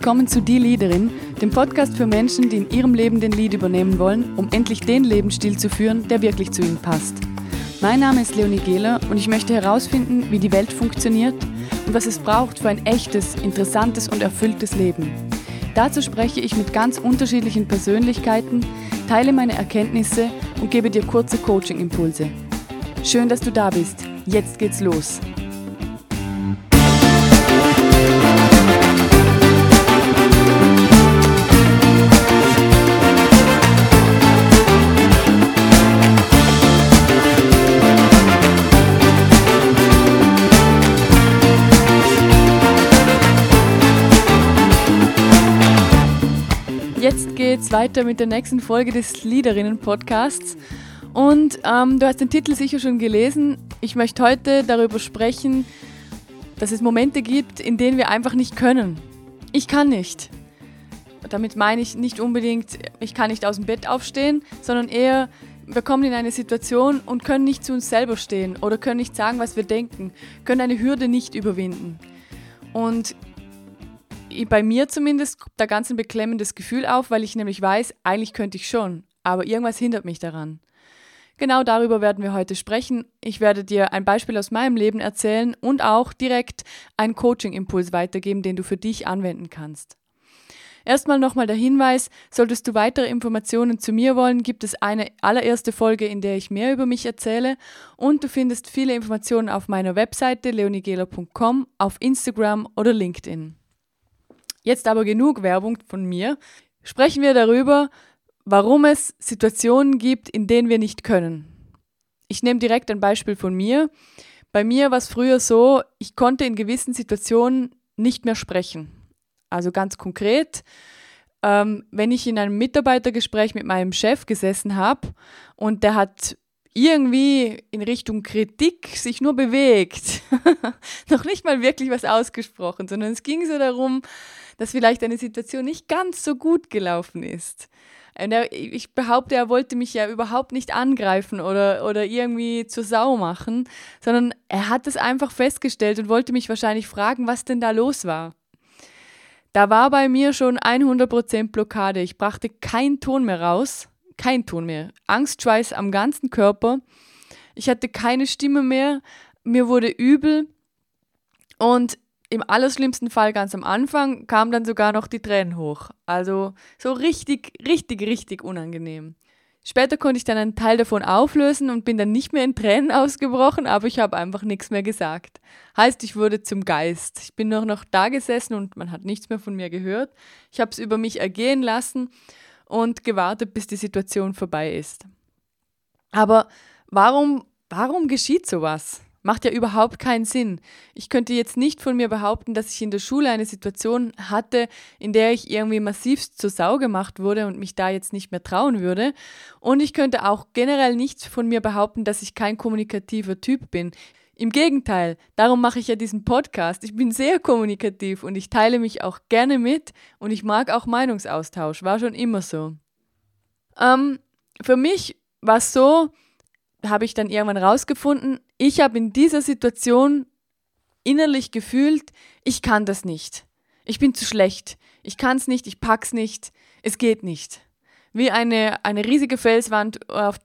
willkommen zu Die Leaderin, dem Podcast für Menschen, die in ihrem Leben den Lead übernehmen wollen, um endlich den Lebensstil zu führen, der wirklich zu ihnen passt. Mein Name ist Leonie Gehler und ich möchte herausfinden, wie die Welt funktioniert und was es braucht für ein echtes, interessantes und erfülltes Leben. Dazu spreche ich mit ganz unterschiedlichen Persönlichkeiten, teile meine Erkenntnisse und gebe dir kurze Coaching-Impulse. Schön, dass du da bist. Jetzt geht's los. Jetzt geht's weiter mit der nächsten Folge des Leaderinnen-Podcasts. Und ähm, du hast den Titel sicher schon gelesen. Ich möchte heute darüber sprechen, dass es Momente gibt, in denen wir einfach nicht können. Ich kann nicht. Damit meine ich nicht unbedingt, ich kann nicht aus dem Bett aufstehen, sondern eher, wir kommen in eine Situation und können nicht zu uns selber stehen oder können nicht sagen, was wir denken, können eine Hürde nicht überwinden. Und bei mir zumindest da ganz ein beklemmendes Gefühl auf, weil ich nämlich weiß, eigentlich könnte ich schon, aber irgendwas hindert mich daran. Genau darüber werden wir heute sprechen. Ich werde dir ein Beispiel aus meinem Leben erzählen und auch direkt einen Coaching-Impuls weitergeben, den du für dich anwenden kannst. Erstmal nochmal der Hinweis, solltest du weitere Informationen zu mir wollen, gibt es eine allererste Folge, in der ich mehr über mich erzähle und du findest viele Informationen auf meiner Webseite leonigela.com, auf Instagram oder LinkedIn. Jetzt aber genug Werbung von mir. Sprechen wir darüber, warum es Situationen gibt, in denen wir nicht können. Ich nehme direkt ein Beispiel von mir. Bei mir war es früher so, ich konnte in gewissen Situationen nicht mehr sprechen. Also ganz konkret, ähm, wenn ich in einem Mitarbeitergespräch mit meinem Chef gesessen habe und der hat irgendwie in Richtung Kritik sich nur bewegt, noch nicht mal wirklich was ausgesprochen, sondern es ging so darum, dass vielleicht eine Situation nicht ganz so gut gelaufen ist. Ich behaupte, er wollte mich ja überhaupt nicht angreifen oder, oder irgendwie zur Sau machen, sondern er hat es einfach festgestellt und wollte mich wahrscheinlich fragen, was denn da los war. Da war bei mir schon 100% Blockade. Ich brachte keinen Ton mehr raus. Kein Ton mehr. Angstschweiß am ganzen Körper. Ich hatte keine Stimme mehr. Mir wurde übel. Und im allerschlimmsten Fall ganz am Anfang kamen dann sogar noch die Tränen hoch. Also so richtig, richtig, richtig unangenehm. Später konnte ich dann einen Teil davon auflösen und bin dann nicht mehr in Tränen ausgebrochen, aber ich habe einfach nichts mehr gesagt. Heißt, ich wurde zum Geist. Ich bin noch, noch da gesessen und man hat nichts mehr von mir gehört. Ich habe es über mich ergehen lassen und gewartet, bis die Situation vorbei ist. Aber warum, warum geschieht sowas? Macht ja überhaupt keinen Sinn. Ich könnte jetzt nicht von mir behaupten, dass ich in der Schule eine Situation hatte, in der ich irgendwie massivst zur Sau gemacht wurde und mich da jetzt nicht mehr trauen würde. Und ich könnte auch generell nicht von mir behaupten, dass ich kein kommunikativer Typ bin. Im Gegenteil, darum mache ich ja diesen Podcast. Ich bin sehr kommunikativ und ich teile mich auch gerne mit und ich mag auch Meinungsaustausch. War schon immer so. Ähm, für mich war es so, habe ich dann irgendwann rausgefunden, ich habe in dieser Situation innerlich gefühlt, ich kann das nicht. Ich bin zu schlecht. Ich kann es nicht, ich pack's nicht. Es geht nicht. Wie eine, eine riesige Felswand, auf,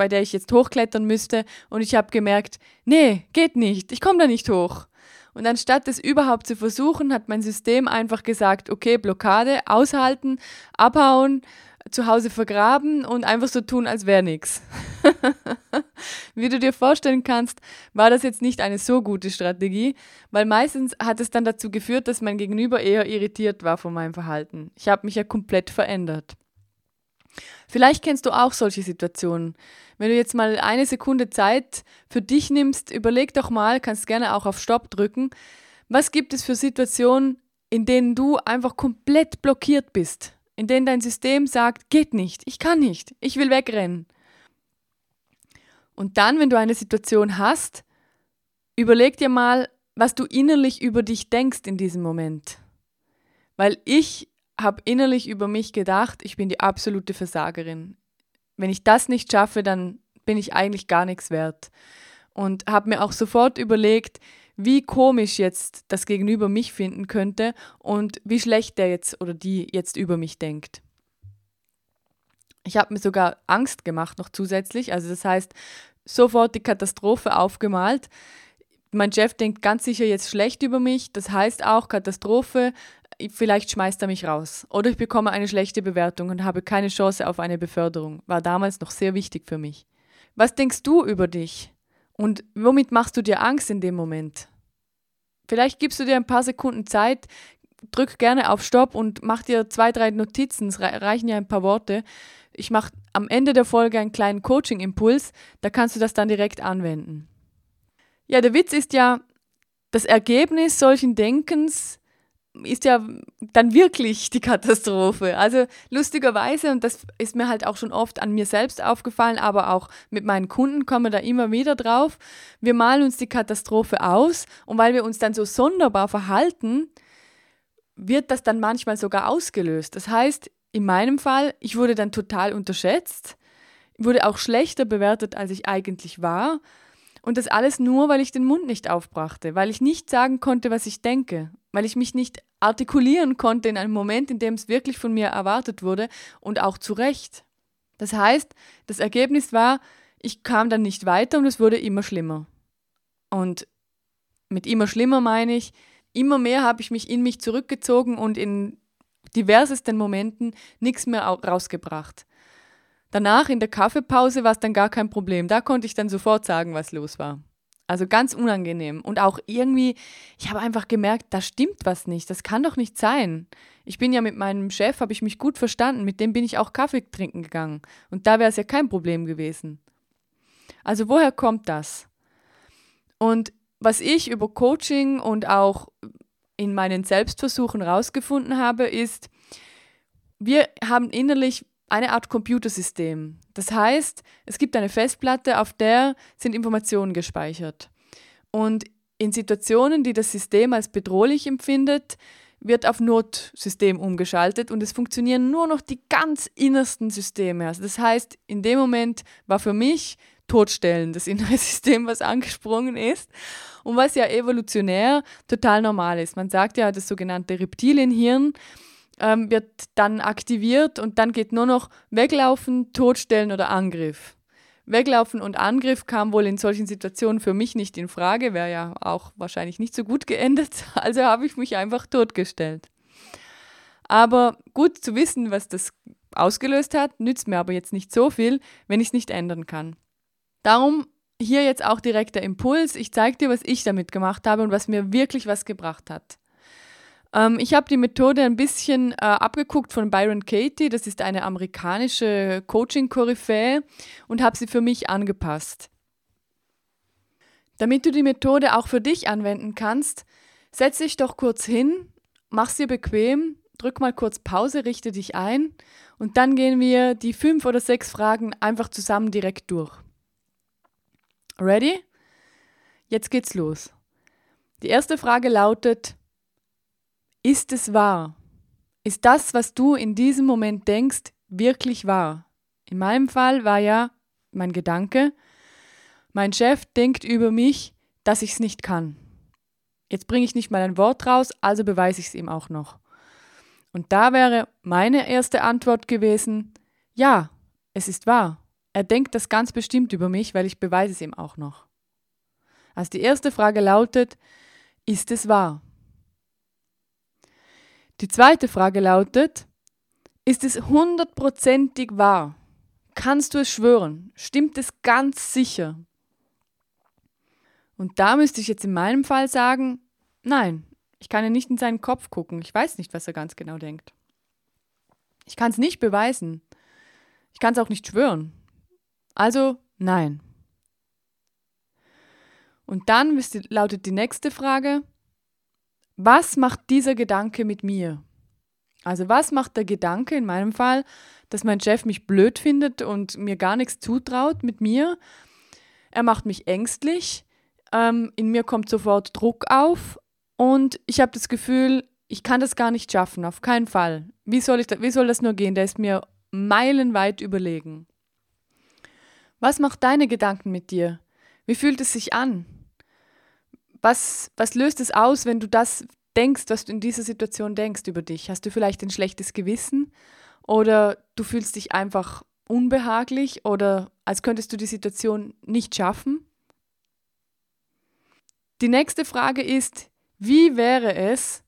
bei der ich jetzt hochklettern müsste und ich habe gemerkt, nee, geht nicht. Ich komme da nicht hoch. Und anstatt es überhaupt zu versuchen, hat mein System einfach gesagt, okay, Blockade, aushalten, abhauen, zu Hause vergraben und einfach so tun, als wäre nichts. Wie du dir vorstellen kannst, war das jetzt nicht eine so gute Strategie, weil meistens hat es dann dazu geführt, dass mein Gegenüber eher irritiert war von meinem Verhalten. Ich habe mich ja komplett verändert. Vielleicht kennst du auch solche Situationen. Wenn du jetzt mal eine Sekunde Zeit für dich nimmst, überleg doch mal, kannst gerne auch auf Stopp drücken. Was gibt es für Situationen, in denen du einfach komplett blockiert bist? in denen dein System sagt, geht nicht, ich kann nicht, ich will wegrennen. Und dann, wenn du eine Situation hast, überleg dir mal, was du innerlich über dich denkst in diesem Moment. Weil ich habe innerlich über mich gedacht, ich bin die absolute Versagerin. Wenn ich das nicht schaffe, dann bin ich eigentlich gar nichts wert. Und habe mir auch sofort überlegt, wie komisch jetzt das Gegenüber mich finden könnte und wie schlecht der jetzt oder die jetzt über mich denkt. Ich habe mir sogar Angst gemacht noch zusätzlich. Also das heißt, sofort die Katastrophe aufgemalt. Mein Chef denkt ganz sicher jetzt schlecht über mich. Das heißt auch Katastrophe. Vielleicht schmeißt er mich raus. Oder ich bekomme eine schlechte Bewertung und habe keine Chance auf eine Beförderung. War damals noch sehr wichtig für mich. Was denkst du über dich? Und womit machst du dir Angst in dem Moment? Vielleicht gibst du dir ein paar Sekunden Zeit, drück gerne auf Stopp und mach dir zwei, drei Notizen. Es reichen ja ein paar Worte ich mache am Ende der Folge einen kleinen Coaching-Impuls, da kannst du das dann direkt anwenden. Ja, der Witz ist ja, das Ergebnis solchen Denkens ist ja dann wirklich die Katastrophe. Also lustigerweise, und das ist mir halt auch schon oft an mir selbst aufgefallen, aber auch mit meinen Kunden kommen wir da immer wieder drauf. Wir malen uns die Katastrophe aus und weil wir uns dann so sonderbar verhalten, wird das dann manchmal sogar ausgelöst. Das heißt, in meinem Fall, ich wurde dann total unterschätzt, wurde auch schlechter bewertet, als ich eigentlich war. Und das alles nur, weil ich den Mund nicht aufbrachte, weil ich nicht sagen konnte, was ich denke, weil ich mich nicht artikulieren konnte in einem Moment, in dem es wirklich von mir erwartet wurde und auch zu Recht. Das heißt, das Ergebnis war, ich kam dann nicht weiter und es wurde immer schlimmer. Und mit immer schlimmer meine ich, immer mehr habe ich mich in mich zurückgezogen und in diversesten Momenten nichts mehr rausgebracht. Danach in der Kaffeepause war es dann gar kein Problem. Da konnte ich dann sofort sagen, was los war. Also ganz unangenehm. Und auch irgendwie, ich habe einfach gemerkt, da stimmt was nicht. Das kann doch nicht sein. Ich bin ja mit meinem Chef, habe ich mich gut verstanden. Mit dem bin ich auch Kaffee trinken gegangen. Und da wäre es ja kein Problem gewesen. Also woher kommt das? Und was ich über Coaching und auch in meinen Selbstversuchen herausgefunden habe, ist, wir haben innerlich eine Art Computersystem. Das heißt, es gibt eine Festplatte, auf der sind Informationen gespeichert. Und in Situationen, die das System als bedrohlich empfindet, wird auf Notsystem umgeschaltet und es funktionieren nur noch die ganz innersten Systeme. Also das heißt, in dem Moment war für mich Todstellen, das innere System, was angesprungen ist und was ja evolutionär total normal ist. Man sagt ja, das sogenannte Reptilienhirn ähm, wird dann aktiviert und dann geht nur noch Weglaufen, Todstellen oder Angriff. Weglaufen und Angriff kam wohl in solchen Situationen für mich nicht in Frage, wäre ja auch wahrscheinlich nicht so gut geendet, also habe ich mich einfach totgestellt. Aber gut zu wissen, was das ausgelöst hat, nützt mir aber jetzt nicht so viel, wenn ich es nicht ändern kann. Darum hier jetzt auch direkt der Impuls. Ich zeige dir, was ich damit gemacht habe und was mir wirklich was gebracht hat. Ähm, ich habe die Methode ein bisschen äh, abgeguckt von Byron Katie. Das ist eine amerikanische Coaching-Koryphäe und habe sie für mich angepasst. Damit du die Methode auch für dich anwenden kannst, setz dich doch kurz hin, mach sie bequem, drück mal kurz Pause, richte dich ein und dann gehen wir die fünf oder sechs Fragen einfach zusammen direkt durch. Ready? Jetzt geht's los. Die erste Frage lautet, ist es wahr? Ist das, was du in diesem Moment denkst, wirklich wahr? In meinem Fall war ja mein Gedanke, mein Chef denkt über mich, dass ich es nicht kann. Jetzt bringe ich nicht mal ein Wort raus, also beweise ich es ihm auch noch. Und da wäre meine erste Antwort gewesen, ja, es ist wahr. Er denkt das ganz bestimmt über mich, weil ich beweise es ihm auch noch. Also die erste Frage lautet, ist es wahr? Die zweite Frage lautet, ist es hundertprozentig wahr? Kannst du es schwören? Stimmt es ganz sicher? Und da müsste ich jetzt in meinem Fall sagen, nein, ich kann ja nicht in seinen Kopf gucken. Ich weiß nicht, was er ganz genau denkt. Ich kann es nicht beweisen. Ich kann es auch nicht schwören. Also nein. Und dann lautet die nächste Frage, was macht dieser Gedanke mit mir? Also was macht der Gedanke in meinem Fall, dass mein Chef mich blöd findet und mir gar nichts zutraut mit mir? Er macht mich ängstlich, ähm, in mir kommt sofort Druck auf und ich habe das Gefühl, ich kann das gar nicht schaffen, auf keinen Fall. Wie soll, ich da, wie soll das nur gehen? Der ist mir meilenweit überlegen. Was macht deine Gedanken mit dir? Wie fühlt es sich an? Was, was löst es aus, wenn du das denkst, was du in dieser Situation denkst über dich? Hast du vielleicht ein schlechtes Gewissen oder du fühlst dich einfach unbehaglich oder als könntest du die Situation nicht schaffen? Die nächste Frage ist, wie wäre es,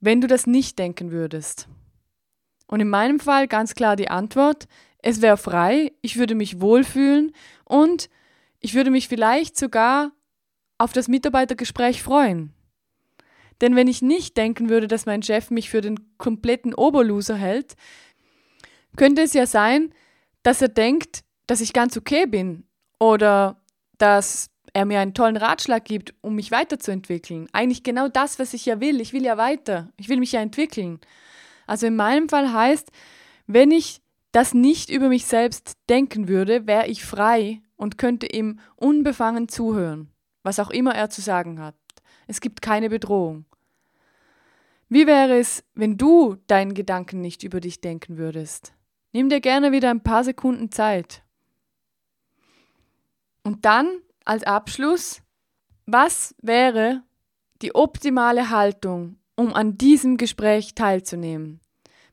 wenn du das nicht denken würdest? Und in meinem Fall ganz klar die Antwort, es wäre frei, ich würde mich wohlfühlen und ich würde mich vielleicht sogar auf das Mitarbeitergespräch freuen. Denn wenn ich nicht denken würde, dass mein Chef mich für den kompletten Oberloser hält, könnte es ja sein, dass er denkt, dass ich ganz okay bin oder dass er mir einen tollen Ratschlag gibt, um mich weiterzuentwickeln. Eigentlich genau das, was ich ja will. Ich will ja weiter. Ich will mich ja entwickeln. Also in meinem Fall heißt, wenn ich das nicht über mich selbst denken würde, wäre ich frei und könnte ihm unbefangen zuhören, was auch immer er zu sagen hat. Es gibt keine Bedrohung. Wie wäre es, wenn du deinen Gedanken nicht über dich denken würdest? Nimm dir gerne wieder ein paar Sekunden Zeit. Und dann als Abschluss, was wäre die optimale Haltung, um an diesem Gespräch teilzunehmen?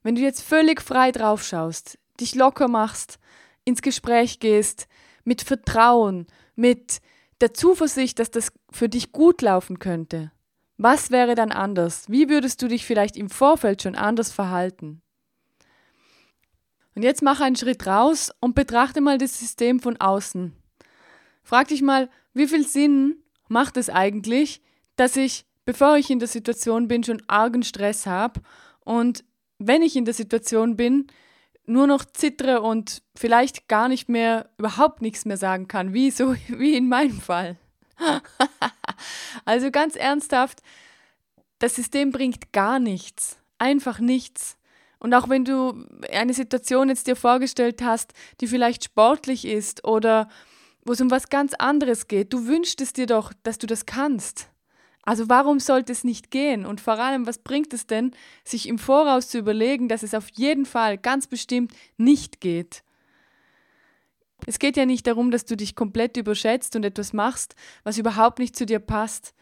Wenn du jetzt völlig frei drauf schaust, dich locker machst, ins Gespräch gehst, mit Vertrauen, mit der Zuversicht, dass das für dich gut laufen könnte. Was wäre dann anders? Wie würdest du dich vielleicht im Vorfeld schon anders verhalten? Und jetzt mach einen Schritt raus und betrachte mal das System von außen. Frag dich mal, wie viel Sinn macht es eigentlich, dass ich, bevor ich in der Situation bin, schon argen Stress habe und wenn ich in der Situation bin, nur noch zittere und vielleicht gar nicht mehr, überhaupt nichts mehr sagen kann, wie so, wie in meinem Fall. also ganz ernsthaft, das System bringt gar nichts, einfach nichts. Und auch wenn du eine Situation jetzt dir vorgestellt hast, die vielleicht sportlich ist oder wo es um was ganz anderes geht, du wünschst es dir doch, dass du das kannst. Also warum sollte es nicht gehen? Und vor allem, was bringt es denn, sich im Voraus zu überlegen, dass es auf jeden Fall ganz bestimmt nicht geht? Es geht ja nicht darum, dass du dich komplett überschätzt und etwas machst, was überhaupt nicht zu dir passt.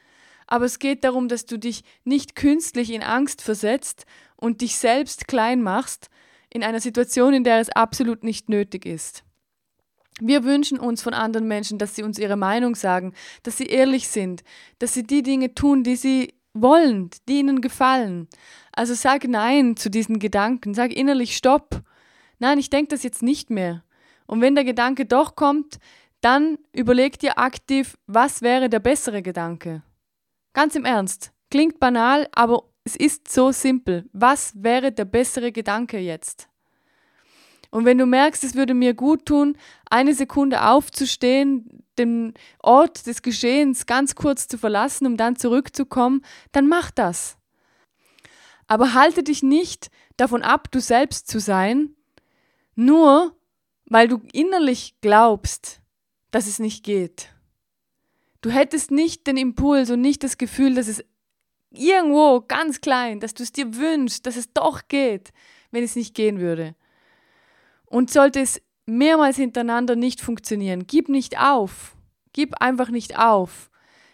Aber es geht darum, dass du dich nicht künstlich in Angst versetzt und dich selbst klein machst in einer Situation, in der es absolut nicht nötig ist. Wir wünschen uns von anderen Menschen, dass sie uns ihre Meinung sagen, dass sie ehrlich sind, dass sie die Dinge tun, die sie wollen, die ihnen gefallen. Also sag Nein zu diesen Gedanken, sag innerlich Stopp. Nein, ich denke das jetzt nicht mehr. Und wenn der Gedanke doch kommt, dann überleg dir aktiv, was wäre der bessere Gedanke. Ganz im Ernst, klingt banal, aber es ist so simpel. Was wäre der bessere Gedanke jetzt? Und wenn du merkst, es würde mir gut tun, eine Sekunde aufzustehen, den Ort des Geschehens ganz kurz zu verlassen, um dann zurückzukommen, dann mach das. Aber halte dich nicht davon ab, du selbst zu sein, nur weil du innerlich glaubst, dass es nicht geht. Du hättest nicht den Impuls und nicht das Gefühl, dass es irgendwo ganz klein, dass du es dir wünschst, dass es doch geht, wenn es nicht gehen würde. Und sollte es mehrmals hintereinander nicht funktionieren, gib nicht auf. Gib einfach nicht auf.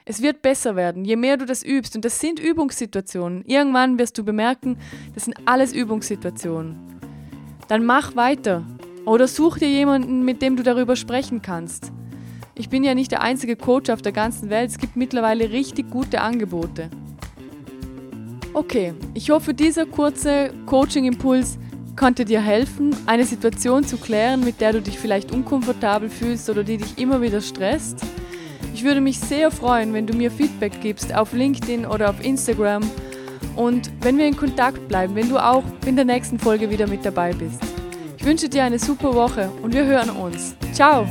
Es wird besser werden, je mehr du das übst. Und das sind Übungssituationen. Irgendwann wirst du bemerken, das sind alles Übungssituationen. Dann mach weiter. Oder such dir jemanden, mit dem du darüber sprechen kannst. Ich bin ja nicht der einzige Coach auf der ganzen Welt. Es gibt mittlerweile richtig gute Angebote. Okay, ich hoffe, dieser kurze Coaching-Impuls konnte dir helfen, eine Situation zu klären, mit der du dich vielleicht unkomfortabel fühlst oder die dich immer wieder stresst. Ich würde mich sehr freuen, wenn du mir Feedback gibst auf LinkedIn oder auf Instagram und wenn wir in Kontakt bleiben, wenn du auch in der nächsten Folge wieder mit dabei bist. Ich wünsche dir eine super Woche und wir hören uns. Ciao!